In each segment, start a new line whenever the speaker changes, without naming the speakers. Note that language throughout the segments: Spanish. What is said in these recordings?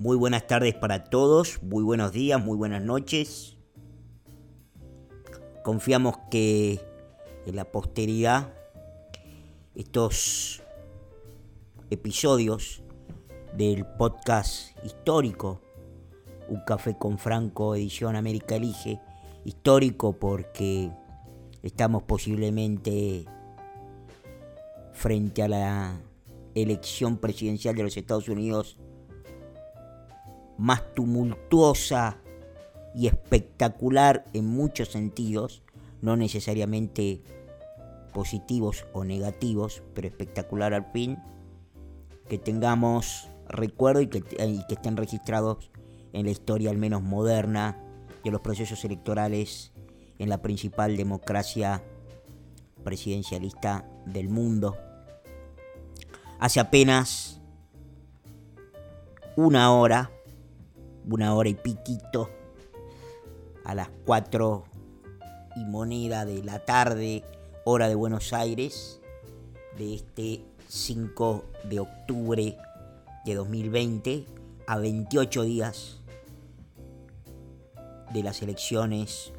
Muy buenas tardes para todos, muy buenos días, muy buenas noches. Confiamos que en la posteridad estos episodios del podcast histórico, Un Café con Franco, edición América Elige, histórico porque estamos posiblemente frente a la elección presidencial de los Estados Unidos más tumultuosa y espectacular en muchos sentidos, no necesariamente positivos o negativos, pero espectacular al fin, que tengamos recuerdo y que, y que estén registrados en la historia al menos moderna de los procesos electorales en la principal democracia presidencialista del mundo. Hace apenas una hora una hora y piquito, a las 4 y moneda de la tarde, hora de Buenos Aires, de este 5 de octubre de 2020, a 28 días de las elecciones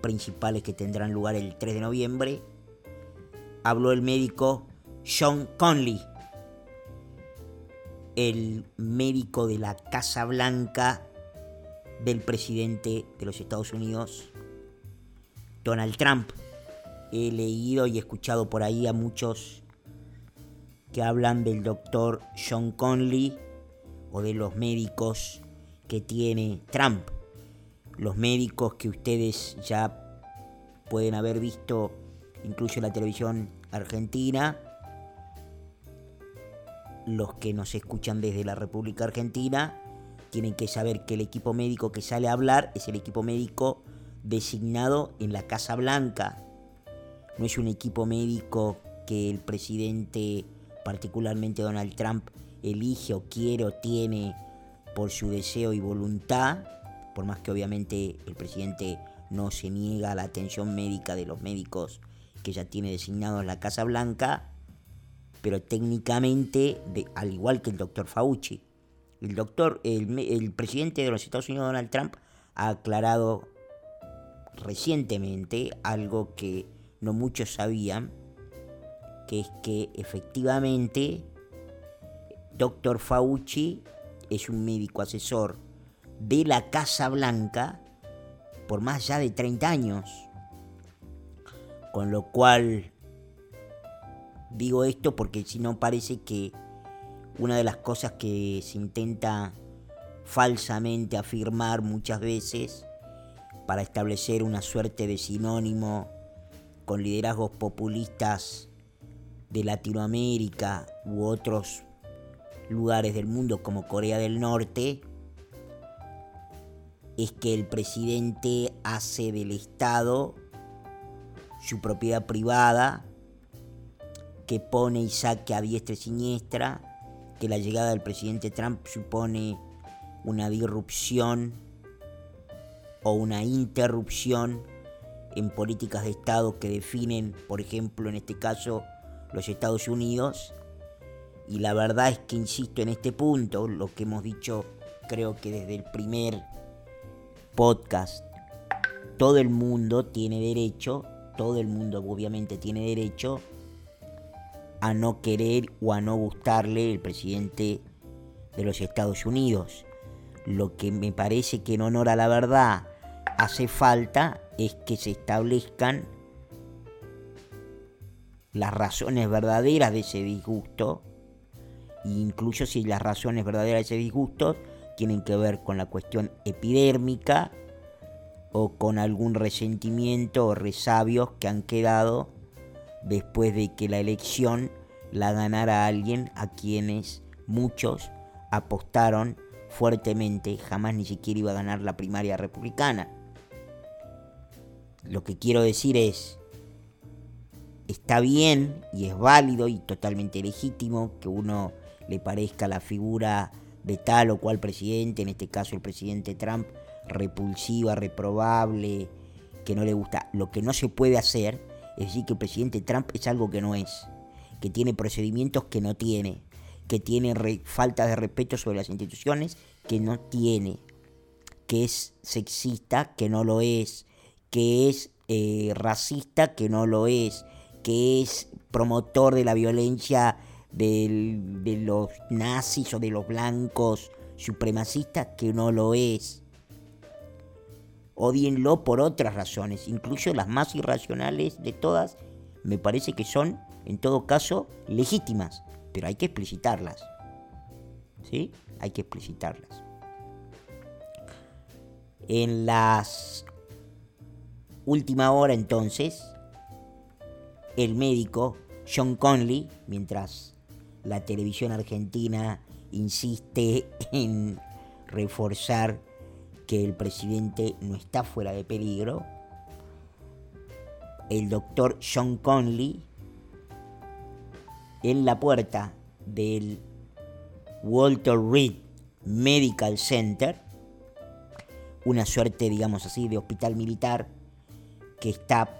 principales que tendrán lugar el 3 de noviembre, habló el médico Sean Conley, el médico de la Casa Blanca del presidente de los Estados Unidos, Donald Trump. He leído y escuchado por ahí a muchos que hablan del doctor John Conley o de los médicos que tiene Trump. Los médicos que ustedes ya pueden haber visto incluso en la televisión argentina, los que nos escuchan desde la República Argentina, tienen que saber que el equipo médico que sale a hablar es el equipo médico designado en la Casa Blanca. No es un equipo médico que el presidente, particularmente Donald Trump, elige o quiere o tiene por su deseo y voluntad, por más que obviamente el presidente no se niega a la atención médica de los médicos que ya tiene designados en la Casa Blanca, pero técnicamente, al igual que el doctor Fauci, el doctor, el, presidente de los Estados Unidos, Donald Trump, ha aclarado recientemente algo que no muchos sabían, que es que efectivamente Dr. Fauci es un médico asesor de la Casa Blanca por más ya de 30 años. Con lo cual digo esto porque si no parece que una de las cosas que se intenta falsamente afirmar muchas veces para establecer una suerte de sinónimo con liderazgos populistas de Latinoamérica u otros lugares del mundo como Corea del Norte, es que el presidente hace del Estado su propiedad privada, que pone y saque a diestra y siniestra, que la llegada del presidente Trump supone una disrupción o una interrupción en políticas de Estado que definen, por ejemplo, en este caso, los Estados Unidos. Y la verdad es que, insisto en este punto, lo que hemos dicho creo que desde el primer podcast, todo el mundo tiene derecho, todo el mundo obviamente tiene derecho a no querer o a no gustarle el presidente de los Estados Unidos. Lo que me parece que en honor a la verdad hace falta es que se establezcan las razones verdaderas de ese disgusto, e incluso si las razones verdaderas de ese disgusto tienen que ver con la cuestión epidérmica o con algún resentimiento o resabios que han quedado después de que la elección la ganara alguien a quienes muchos apostaron fuertemente, jamás ni siquiera iba a ganar la primaria republicana. Lo que quiero decir es, está bien y es válido y totalmente legítimo que uno le parezca la figura de tal o cual presidente, en este caso el presidente Trump, repulsiva, reprobable, que no le gusta. Lo que no se puede hacer es decir que el presidente Trump es algo que no es, que tiene procedimientos que no tiene, que tiene falta de respeto sobre las instituciones, que no tiene, que es sexista, que no lo es, que es eh, racista, que no lo es, que es promotor de la violencia de los nazis o de los blancos supremacistas, que no lo es. Odienlo por otras razones, incluso las más irracionales de todas, me parece que son, en todo caso, legítimas, pero hay que explicitarlas. ¿Sí? Hay que explicitarlas. En las última hora entonces, el médico John Conley, mientras la televisión argentina insiste en reforzar que el presidente no está fuera de peligro, el doctor John Conley en la puerta del Walter Reed Medical Center, una suerte, digamos así, de hospital militar que está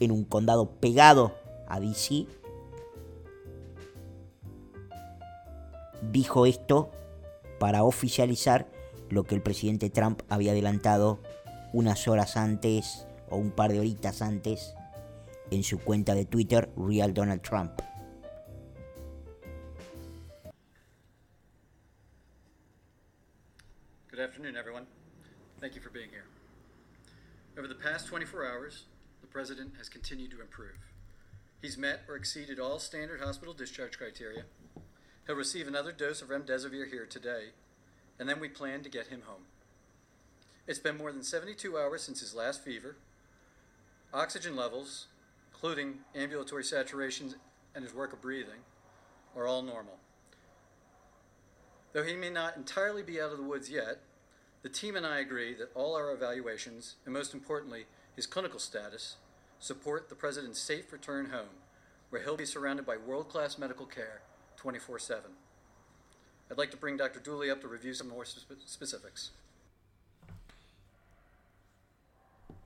en un condado pegado a DC, dijo esto para oficializar lo que el presidente Trump había adelantado unas horas antes o un par de horitas antes en su cuenta de Twitter, Real Donald Trump.
Good afternoon, everyone. Thank you for being here. Over the past 24 hours, the President has continued to improve. He's met or exceeded all standard hospital discharge criteria. He'll receive another dose of remdesivir here today, and then we plan to get him home. It's been more than 72 hours since his last fever. Oxygen levels, including ambulatory saturations and his work of breathing, are all normal. Though he may not entirely be out of the woods yet, the team and I agree that all our evaluations, and most importantly, his clinical status, support the President's safe return home, where he'll be surrounded by world class medical care 24 7. I'd like to bring Dr. Dooley up to review some more specifics.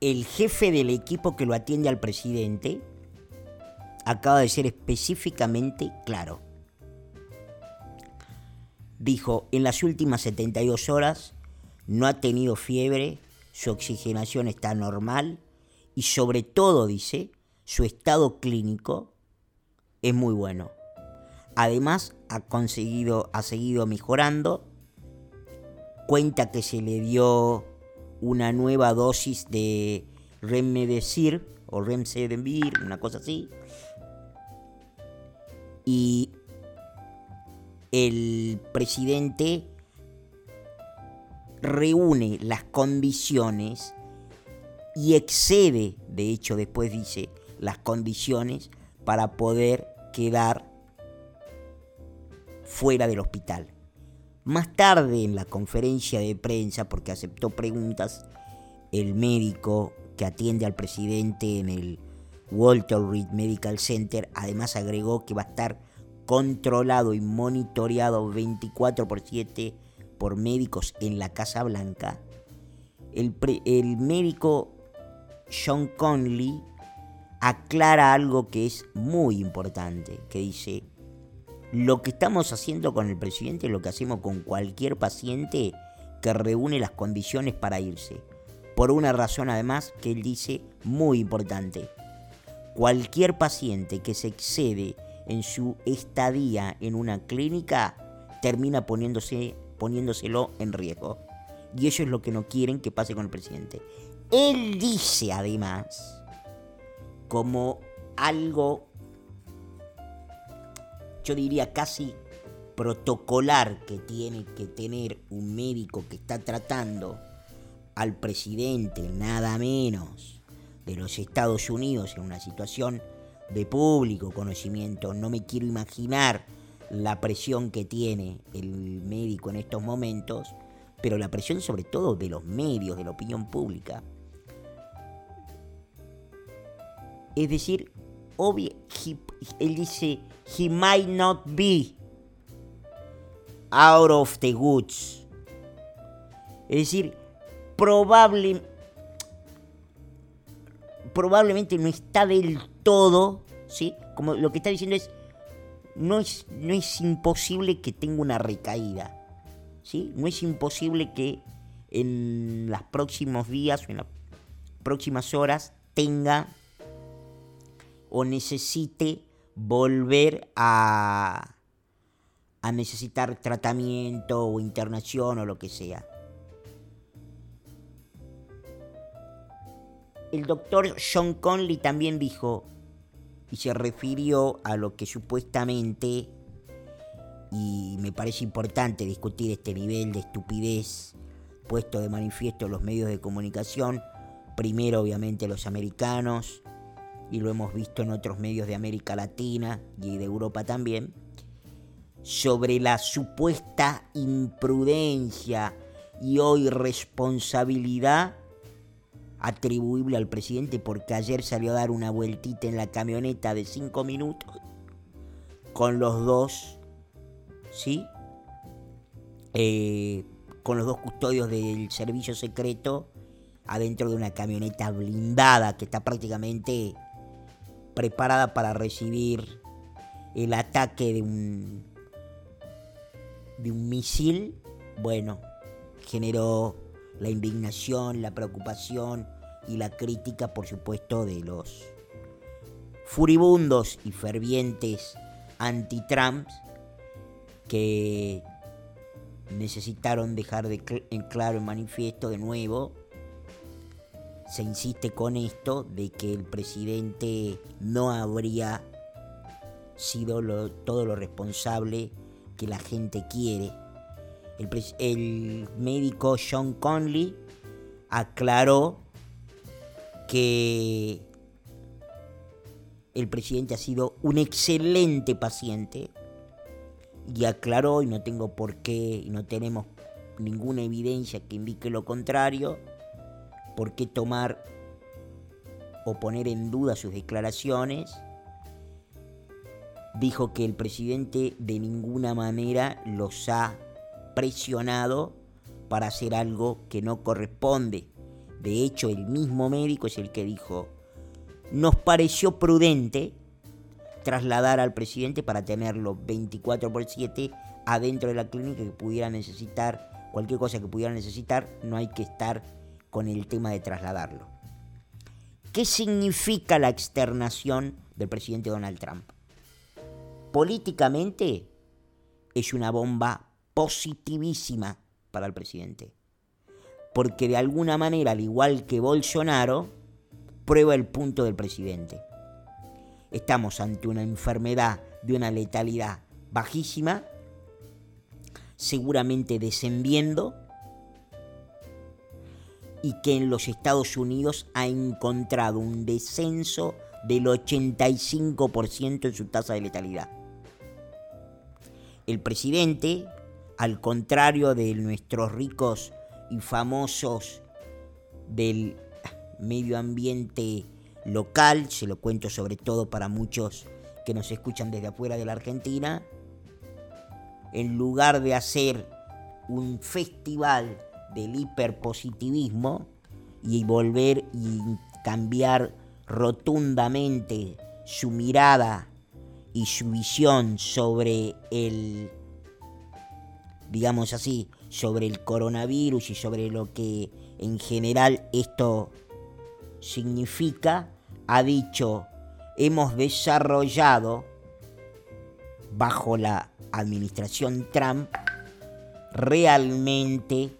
El jefe del equipo que lo atiende al presidente acaba de ser específicamente claro. Dijo, en las últimas 72 horas no ha tenido fiebre, su oxigenación está normal y sobre todo, dice, su estado clínico es muy bueno. Además, ha, conseguido, ha seguido mejorando. Cuenta que se le dio una nueva dosis de Remdesivir o Remdesivir, una cosa así. Y el presidente reúne las condiciones y excede, de hecho después dice, las condiciones para poder quedar fuera del hospital. Más tarde en la conferencia de prensa, porque aceptó preguntas, el médico que atiende al presidente en el Walter Reed Medical Center además agregó que va a estar controlado y monitoreado 24 por 7 por médicos en la Casa Blanca, el, el médico John Conley aclara algo que es muy importante, que dice, lo que estamos haciendo con el presidente es lo que hacemos con cualquier paciente que reúne las condiciones para irse. Por una razón además que él dice muy importante. Cualquier paciente que se excede en su estadía en una clínica termina poniéndose poniéndoselo en riesgo. Y eso es lo que no quieren que pase con el presidente. Él dice además, como algo, yo diría casi protocolar que tiene que tener un médico que está tratando al presidente, nada menos, de los Estados Unidos en una situación de público conocimiento. No me quiero imaginar la presión que tiene el médico en estos momentos, pero la presión sobre todo de los medios, de la opinión pública. Es decir, obvio, él dice, he might not be out of the woods. Es decir, probable, probablemente no está del todo, ¿sí? Como lo que está diciendo es, no es, no es imposible que tenga una recaída. ¿sí? No es imposible que en los próximos días o en las próximas horas tenga o necesite volver a, a necesitar tratamiento o internación o lo que sea. El doctor John Conley también dijo, y se refirió a lo que supuestamente, y me parece importante discutir este nivel de estupidez puesto de manifiesto en los medios de comunicación, primero obviamente los americanos, y lo hemos visto en otros medios de América Latina y de Europa también, sobre la supuesta imprudencia y hoy responsabilidad atribuible al presidente porque ayer salió a dar una vueltita en la camioneta de cinco minutos con los dos, ¿sí? Eh, con los dos custodios del servicio secreto adentro de una camioneta blindada que está prácticamente preparada para recibir el ataque de un de un misil, bueno, generó la indignación, la preocupación y la crítica, por supuesto, de los furibundos y fervientes anti-Trump que necesitaron dejar de en claro en manifiesto de nuevo. Se insiste con esto de que el presidente no habría sido todo lo responsable que la gente quiere. El, médico John Conley aclaró que el presidente ha sido un excelente paciente y aclaró, y no tengo por qué, y no tenemos ninguna evidencia que indique lo contrario, por qué tomar o poner en duda sus declaraciones. Dijo que el presidente de ninguna manera los ha presionado para hacer algo que no corresponde. De hecho, el mismo médico es el que dijo, nos pareció prudente trasladar al presidente para tenerlo 24 por 7 adentro de la clínica que pudiera necesitar, cualquier cosa que pudiera necesitar, no hay que estar con el tema de trasladarlo. ¿Qué significa la externación del presidente Donald Trump? Políticamente es una bomba positivísima para el presidente. Porque de alguna manera, al igual que Bolsonaro, prueba el punto del presidente. Estamos ante una enfermedad de una letalidad bajísima, seguramente descendiendo, y que en los Estados Unidos ha encontrado un descenso del 85% en su tasa de letalidad. El presidente al contrario de nuestros ricos y famosos del medio ambiente local, se lo cuento sobre todo para muchos que nos escuchan desde afuera de la Argentina, en lugar de hacer un festival del hiperpositivismo y volver y cambiar rotundamente su mirada y su visión sobre el digamos así, sobre el coronavirus y sobre lo que en general esto significa, ha dicho, hemos desarrollado bajo la administración Trump realmente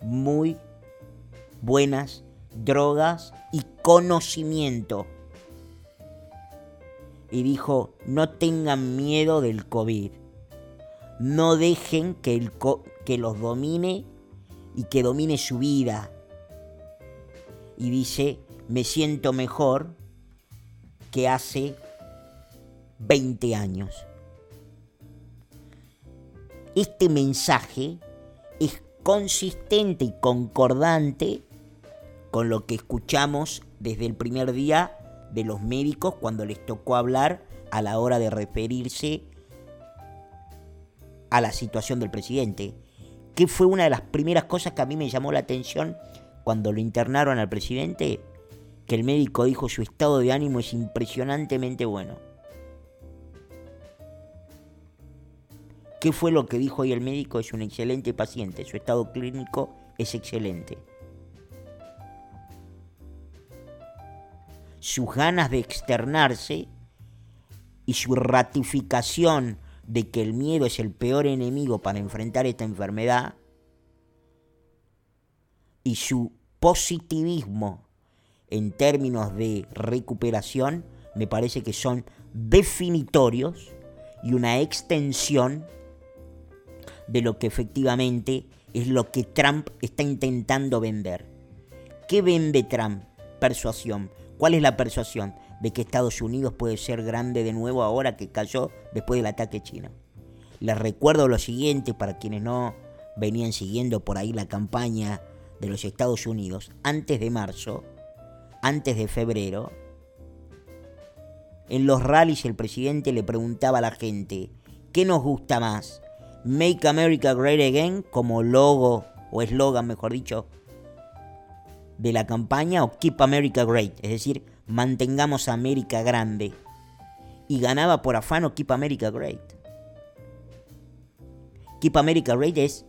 muy buenas drogas y conocimiento. Y dijo, no tengan miedo del COVID no dejen que, el que los domine y que domine su vida. Y dice, me siento mejor que hace 20 años. Este mensaje es consistente y concordante con lo que escuchamos desde el primer día de los médicos cuando les tocó hablar a la hora de referirse a la situación del presidente, que fue una de las primeras cosas que a mí me llamó la atención cuando lo internaron al presidente, que el médico dijo su estado de ánimo es impresionantemente bueno. ¿Qué fue lo que dijo hoy el médico? Es un excelente paciente, su estado clínico es excelente. Sus ganas de externarse y su ratificación de que el miedo es el peor enemigo para enfrentar esta enfermedad y su positivismo en términos de recuperación me parece que son definitorios y una extensión de lo que efectivamente es lo que Trump está intentando vender. ¿Qué vende Trump? Persuasión. ¿Cuál es la persuasión? De que Estados Unidos puede ser grande de nuevo ahora que cayó después del ataque chino. Les recuerdo lo siguiente para quienes no venían siguiendo por ahí la campaña de los Estados Unidos. Antes de marzo, antes de febrero, en los rallies el presidente le preguntaba a la gente, ¿qué nos gusta más? Make America Great Again como logo o eslogan, mejor dicho, de la campaña o Keep America Great, es decir, mantengamos a América grande. Y ganaba por afano Keep America Great. Keep America Great es,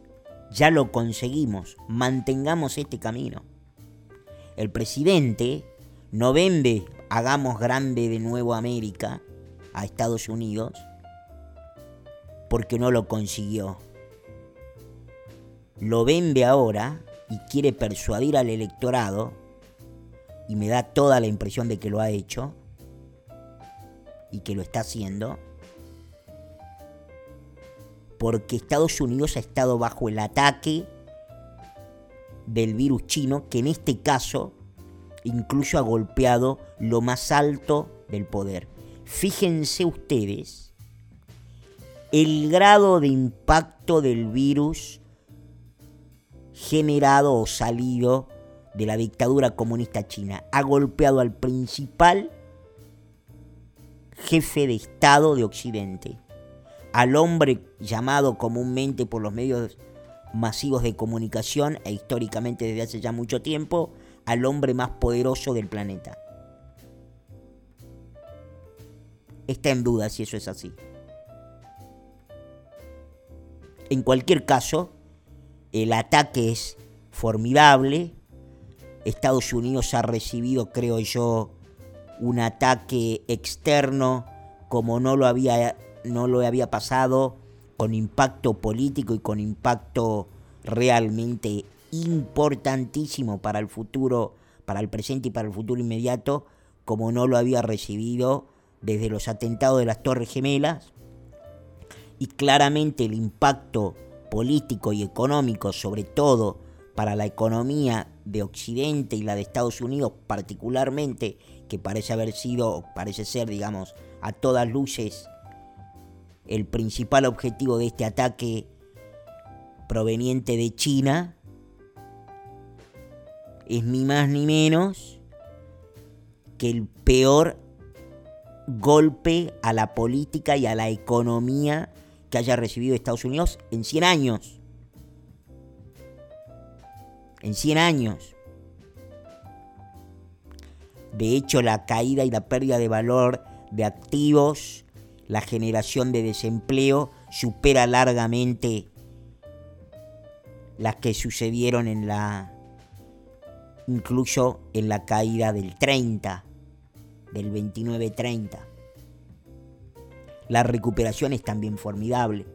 ya lo conseguimos, mantengamos este camino. El presidente no vende, hagamos grande de nuevo América a Estados Unidos, porque no lo consiguió. Lo vende ahora y quiere persuadir al electorado, y me da toda la impresión de que lo ha hecho, y que lo está haciendo, porque Estados Unidos ha estado bajo el ataque del virus chino, que en este caso incluso ha golpeado lo más alto del poder. Fíjense ustedes el grado de impacto del virus generado o salido de la dictadura comunista china. Ha golpeado al principal jefe de Estado de Occidente, al hombre llamado comúnmente por los medios masivos de comunicación e históricamente desde hace ya mucho tiempo, al hombre más poderoso del planeta. Está en duda si eso es así. En cualquier caso, el ataque es formidable. Estados Unidos ha recibido, creo yo, un ataque externo como no lo había, no lo había pasado, con impacto político y con impacto realmente importantísimo para el futuro, para el presente y para el futuro inmediato, como no lo había recibido desde los atentados de las Torres Gemelas y claramente el impacto político y económico, sobre todo para la economía de Occidente y la de Estados Unidos particularmente, que parece haber sido, parece ser, digamos, a todas luces, el principal objetivo de este ataque proveniente de China, es ni más ni menos que el peor golpe a la política y a la economía que haya recibido Estados Unidos en 100 años. En 100 años. De hecho, la caída y la pérdida de valor de activos, la generación de desempleo, supera largamente las que sucedieron en la incluso en la caída del 30, del 29-30 la recuperación es también formidable.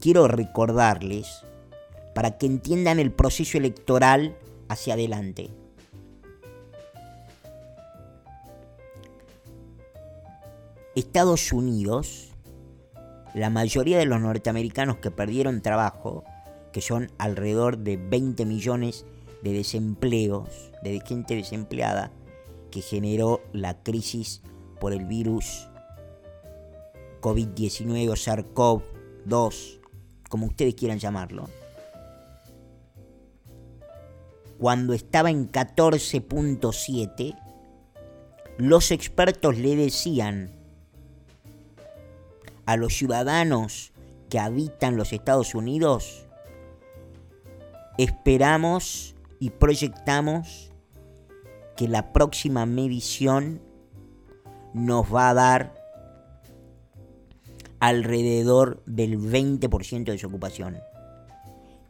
Quiero recordarles, para que entiendan el proceso electoral hacia adelante. Estados Unidos, la mayoría de los norteamericanos que perdieron trabajo, que son alrededor de 20 millones de desempleos, de gente desempleada, que generó la crisis por el virus COVID-19 o SARS-CoV-2, como ustedes quieran llamarlo, cuando estaba en 14.7, los expertos le decían a los ciudadanos que habitan los Estados Unidos, esperamos y proyectamos que la próxima medición nos va a dar alrededor del 20% de desocupación.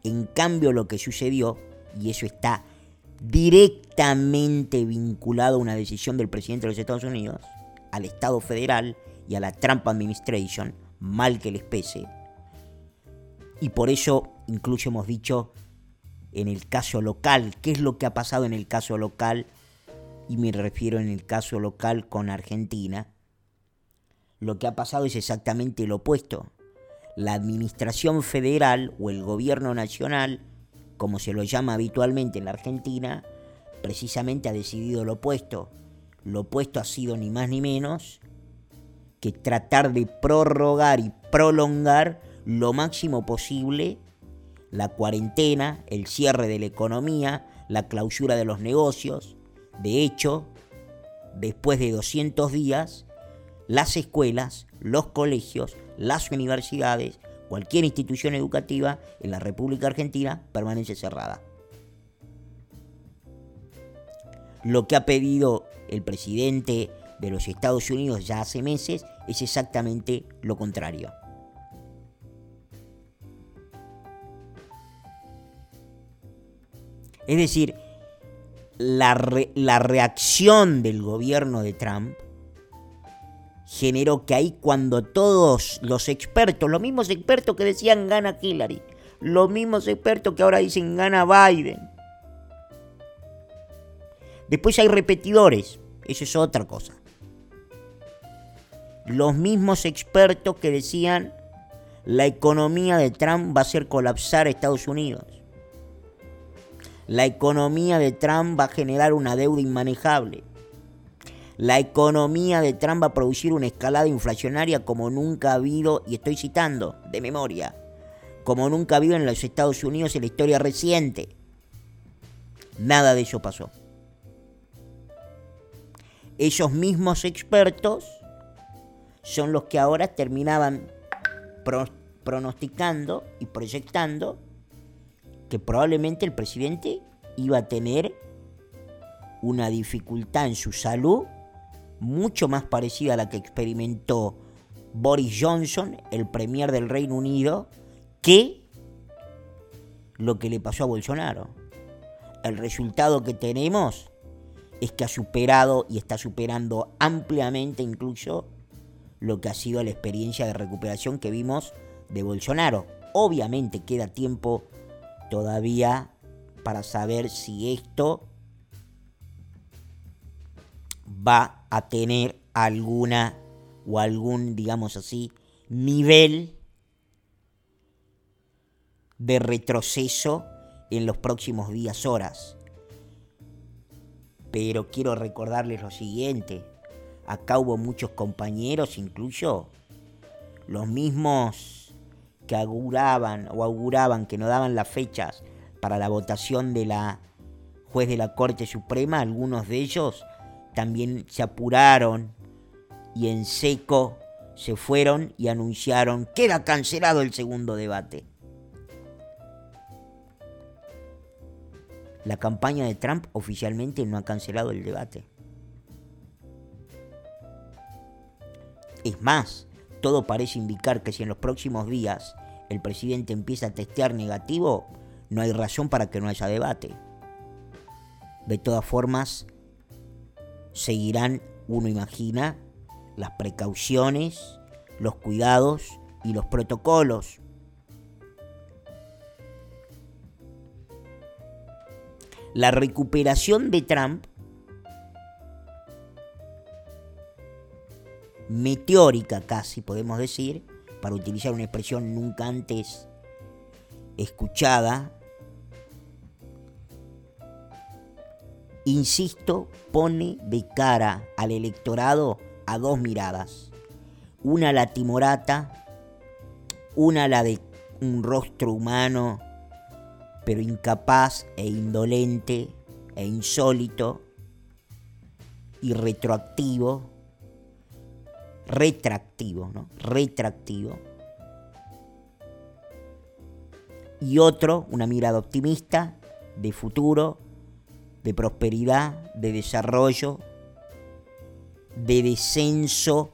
En cambio, lo que sucedió, y eso está directamente vinculado a una decisión del presidente de los Estados Unidos, al Estado federal y a la Trump Administration, mal que les pese. Y por eso incluso hemos dicho en el caso local, qué es lo que ha pasado en el caso local, y me refiero en el caso local con Argentina, lo que ha pasado es exactamente lo opuesto. La administración federal o el gobierno nacional, como se lo llama habitualmente en la Argentina, precisamente ha decidido lo opuesto. Lo opuesto ha sido ni más ni menos que tratar de prorrogar y prolongar lo máximo posible la cuarentena, el cierre de la economía, la clausura de los negocios. De hecho, después de 200 días, las escuelas, los colegios, las universidades, cualquier institución educativa en la República Argentina permanece cerrada. Lo que ha pedido el presidente de los Estados Unidos ya hace meses es exactamente lo contrario. Es decir, la, reacción del gobierno de Trump generó que ahí cuando todos los expertos, los mismos expertos que decían gana Hillary, los mismos expertos que ahora dicen gana Biden, después hay repetidores, eso es otra cosa. Los mismos expertos que decían la economía de Trump va a hacer colapsar a Estados Unidos la economía de Trump va a generar una deuda inmanejable. La economía de Trump va a producir una escalada inflacionaria como nunca ha habido, y estoy citando de memoria, como nunca ha habido en los Estados Unidos en la historia reciente. Nada de eso pasó. Esos mismos expertos son los que ahora terminaban pronosticando y proyectando que probablemente el presidente iba a tener una dificultad en su salud mucho más parecida a la que experimentó Boris Johnson, el premier del Reino Unido, que lo que le pasó a Bolsonaro. El resultado que tenemos es que ha superado y está superando ampliamente incluso lo que ha sido la experiencia de recuperación que vimos de Bolsonaro. Obviamente queda tiempo todavía para saber si esto va a tener alguna o algún, digamos así, nivel de retroceso en los próximos días, horas. Pero quiero recordarles lo siguiente. Acá hubo muchos compañeros, incluso los mismos que auguraban o auguraban que no daban las fechas para la votación de la juez de la Corte Suprema, algunos de ellos también se apuraron y en seco se fueron y anunciaron queda cancelado el segundo debate. La campaña de Trump oficialmente no ha cancelado el debate. Es más, todo parece indicar que si en los próximos días el presidente empieza a testear negativo, no hay razón para que no haya debate. De todas formas, seguirán, uno imagina, las precauciones, los cuidados y los protocolos. La recuperación de Trump meteórica casi, podemos decir, para utilizar una expresión nunca antes escuchada, insisto, pone de cara al electorado a dos miradas. Una la timorata, una la de un rostro humano, pero incapaz e indolente e insólito y retroactivo retractivo, ¿no? Retractivo. Y otro, una mirada optimista, de futuro, de prosperidad, de desarrollo, de descenso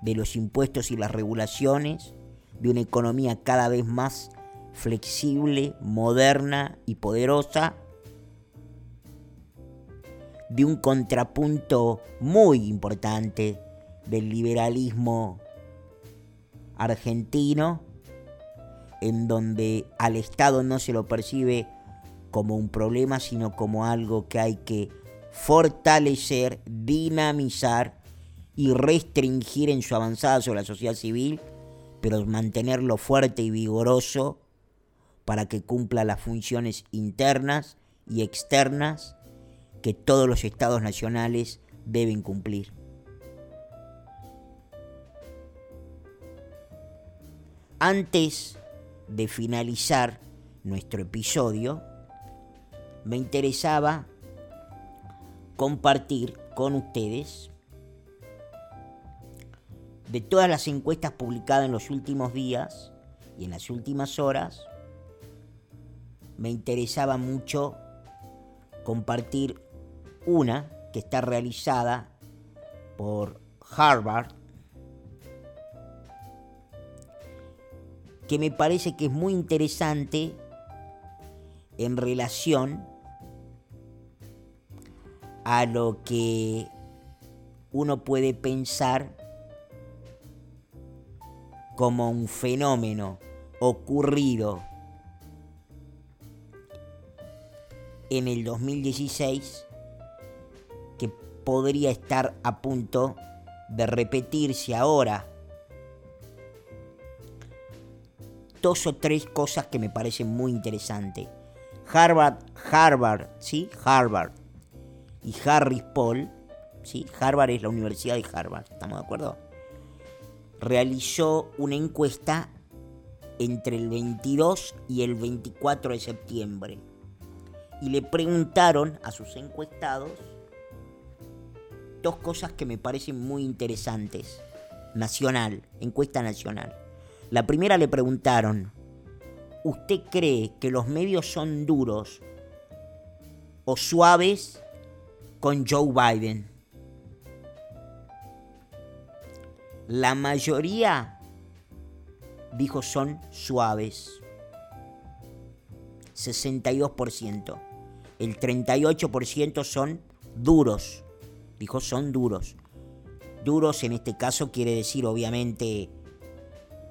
de los impuestos y las regulaciones, de una economía cada vez más flexible, moderna y poderosa, de un contrapunto muy importante del liberalismo argentino, en donde al Estado no se lo percibe como un problema, sino como algo que hay que fortalecer, dinamizar y restringir en su avanzada sobre la sociedad civil, pero mantenerlo fuerte y vigoroso para que cumpla las funciones internas y externas que todos los estados nacionales deben cumplir. Antes de finalizar nuestro episodio, me interesaba compartir con ustedes de todas las encuestas publicadas en los últimos días y en las últimas horas, me interesaba mucho compartir una que está realizada por Harvard, que me parece que es muy interesante en relación a lo que uno puede pensar como un fenómeno ocurrido en el 2016 que podría estar a punto de repetirse ahora. Dos o tres cosas que me parecen muy interesantes. Harvard, Harvard, ¿sí? Harvard y Harris Paul, ¿sí? Harvard es la Universidad de Harvard, ¿estamos de acuerdo? Realizó una encuesta entre el 22 y el 24 de septiembre y le preguntaron a sus encuestados dos cosas que me parecen muy interesantes. Nacional, encuesta nacional. La primera le preguntaron, ¿usted cree que los medios son duros o suaves con Joe Biden? La mayoría dijo son suaves. 62%. El 38% son duros. Dijo son duros. Duros en este caso quiere decir obviamente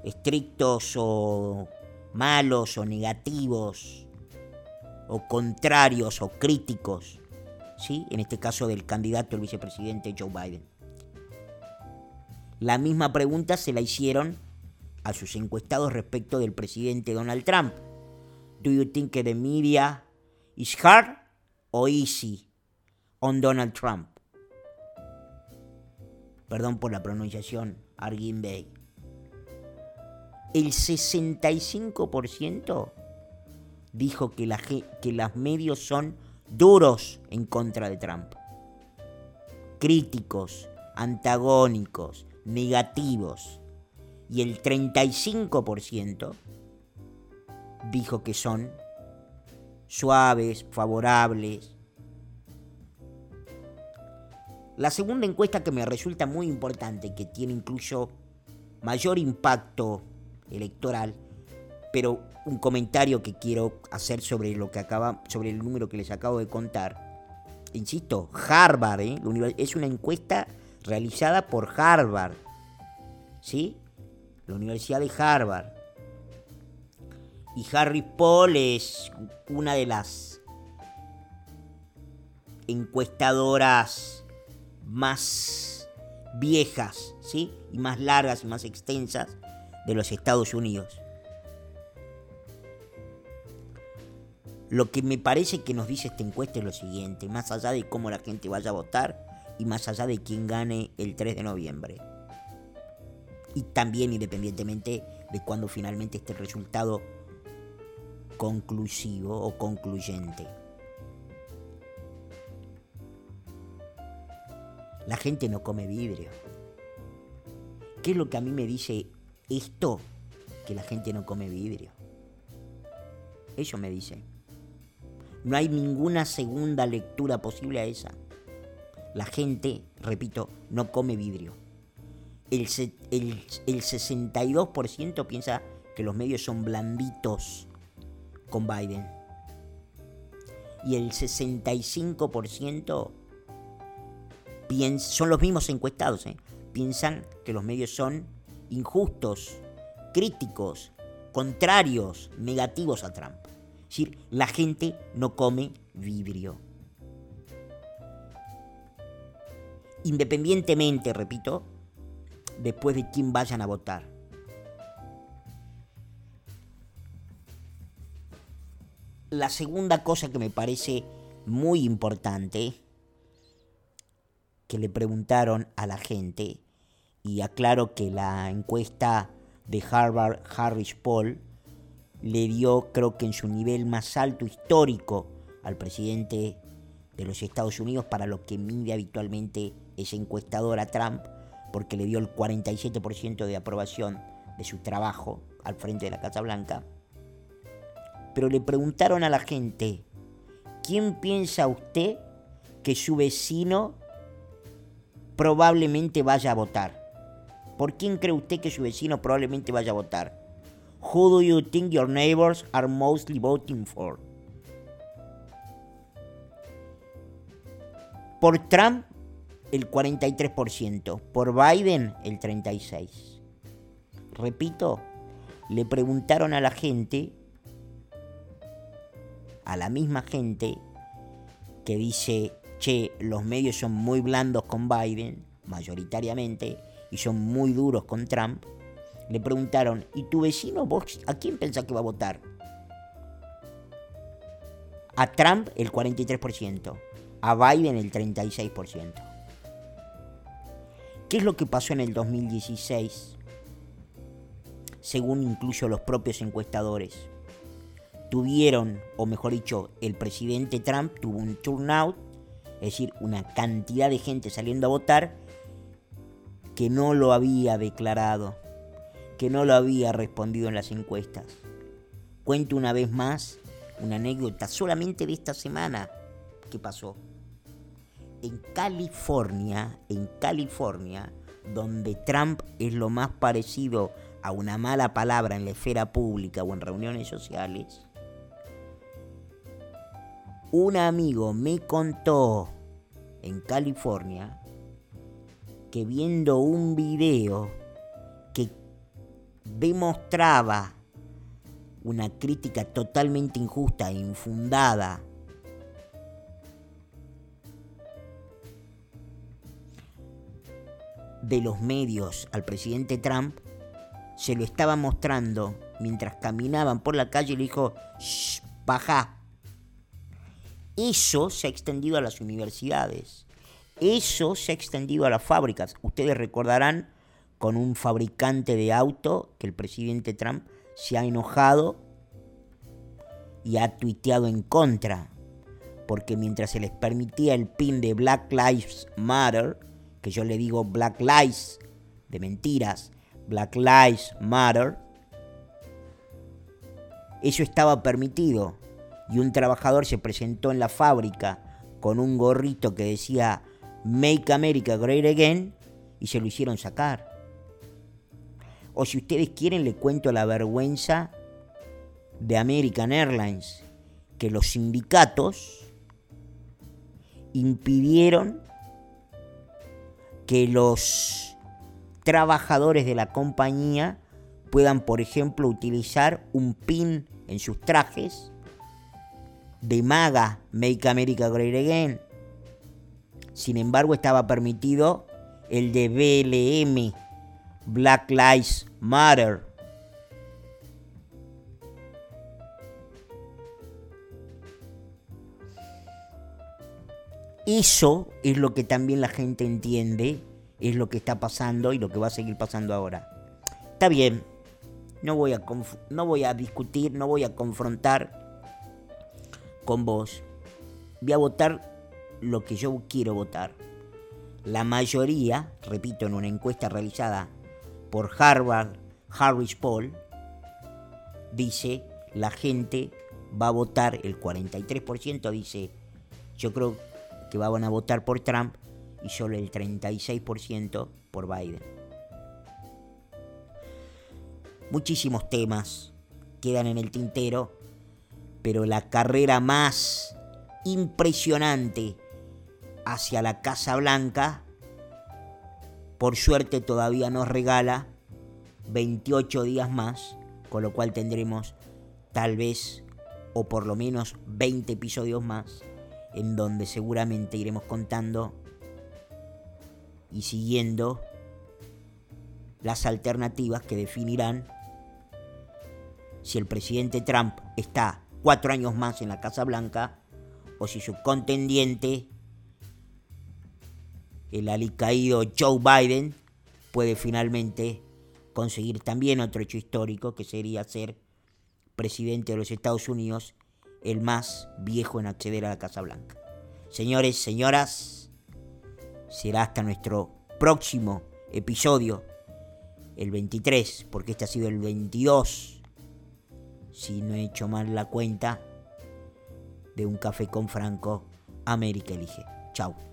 estrictos o malos o negativos o contrarios o críticos. En este caso del candidato el vicepresidente Joe Biden. La misma pregunta se la hicieron a sus encuestados respecto del presidente Donald Trump. Do you think the media is hard or easy on Donald Trump? Perdón por la pronunciación, Arguin Bay. El 65% dijo que, la, que medios son duros en contra de Trump. Críticos, antagónicos, negativos. Y el 35% dijo que son suaves, favorables. La segunda encuesta que me resulta muy importante, que tiene incluso mayor impacto electoral, pero un comentario que quiero hacer sobre lo que acaba, sobre el número que les acabo de contar. Insisto, Harvard, ¿eh? es una encuesta realizada por Harvard, ¿sí? La Universidad de Harvard. Y Harry Paul es una de las encuestadoras más viejas, ¿sí? Y más largas y más extensas de los Estados Unidos. Lo que me parece que nos dice esta encuesta es lo siguiente, más allá de cómo la gente vaya a votar y más allá de quién gane el 3 de noviembre. Y también independientemente de cuándo finalmente esté el resultado conclusivo o concluyente. La gente no come vidrio. ¿Qué es lo que a mí me dice esto? Que la gente no come vidrio. Eso me dice. No hay ninguna segunda lectura posible a esa. La gente, repito, no come vidrio. el, el, el 62% piensa que los medios son blanditos con Biden. Y el 65% son los mismos encuestados, ¿eh? piensan que los medios son injustos, críticos, contrarios, negativos a Trump. Decir, la gente no come vidrio. Independientemente, repito, después de quién vayan a votar. La segunda cosa que me parece muy importante que le preguntaron a la gente, y aclaro que la encuesta de Harvard Harris Poll le dio, creo que en su nivel más alto histórico, al presidente de los Estados Unidos, para lo que mide habitualmente ese encuestador a Trump, porque le dio el 47% de aprobación de su trabajo al frente de la Casa Blanca. Pero le preguntaron a la gente, ¿quién piensa usted que su vecino probablemente vaya a votar? ¿Por quién cree usted que su vecino probablemente vaya a votar? Who do you think your neighbors are mostly voting for? Por Trump, el 43%. Por Biden, el 36%. Repito, le preguntaron a la gente, a la misma gente que dice, che, los medios son muy blandos con Biden, mayoritariamente, y son muy duros con Trump, le preguntaron, ¿y tu vecino vos a quién pensás que va a votar? A Trump el 43%, a Biden el 36%. ¿Qué es lo que pasó en el 2016? Según incluso los propios encuestadores. Tuvieron, o mejor dicho, el presidente Trump tuvo un turnout, es decir, una cantidad de gente saliendo a votar que no lo había declarado, que no lo había respondido en las encuestas. Cuento una vez más una anécdota solamente de esta semana que pasó. En California, en California, donde Trump es lo más parecido a una mala palabra en la esfera pública o en reuniones sociales, un amigo me contó en California que viendo un video demostraba una crítica totalmente injusta e infundada de los medios al presidente Trump, se lo estaba mostrando mientras caminaban por la calle y le dijo, Shh, baja. Eso se ha extendido a las universidades. Eso se ha extendido a las fábricas. Ustedes recordarán con un fabricante de auto que el presidente Trump se ha enojado y ha tuiteado en contra, porque mientras se les permitía el pin de Black Lives Matter, que yo le digo Black Lives de mentiras, Black Lives Matter, eso estaba permitido y un trabajador se presentó en la fábrica con un gorrito que decía Make America Great Again y se lo hicieron sacar. O si ustedes quieren, le cuento la vergüenza de American Airlines, que los sindicatos impidieron que los trabajadores de la compañía puedan, por ejemplo, utilizar un pin en sus trajes de MAGA, Make America Great Again, sin embargo, estaba permitido el de BLM, Black Lives Matter. Eso es lo que también la gente entiende, es lo que está pasando y lo que va a seguir pasando ahora. Está bien, no voy a, no voy a discutir, no voy a confrontar con vos. Voy a votar lo que yo quiero votar. La mayoría, repito, en una encuesta realizada por Harvard Harris Poll, dice la gente va a votar, el 43% dice, yo creo que van a votar por Trump y solo el 36% por Biden. muchísimos temas quedan en el tintero, pero la carrera más impresionante hacia la Casa Blanca, por suerte todavía nos regala 28 días más, con lo cual tendremos tal vez o por lo menos 20 episodios más, en donde seguramente iremos contando y siguiendo las alternativas que definirán si el presidente Trump está cuatro años más en la Casa Blanca o si su contendiente, el alicaído Joe Biden, puede finalmente conseguir también otro hecho histórico que sería ser presidente de los Estados Unidos el más viejo en acceder a la Casa Blanca. Señores, señoras, será hasta nuestro próximo episodio, el 23, porque este ha sido el 22, si no he hecho mal la cuenta, de un café con Franco, América Elige. Chao.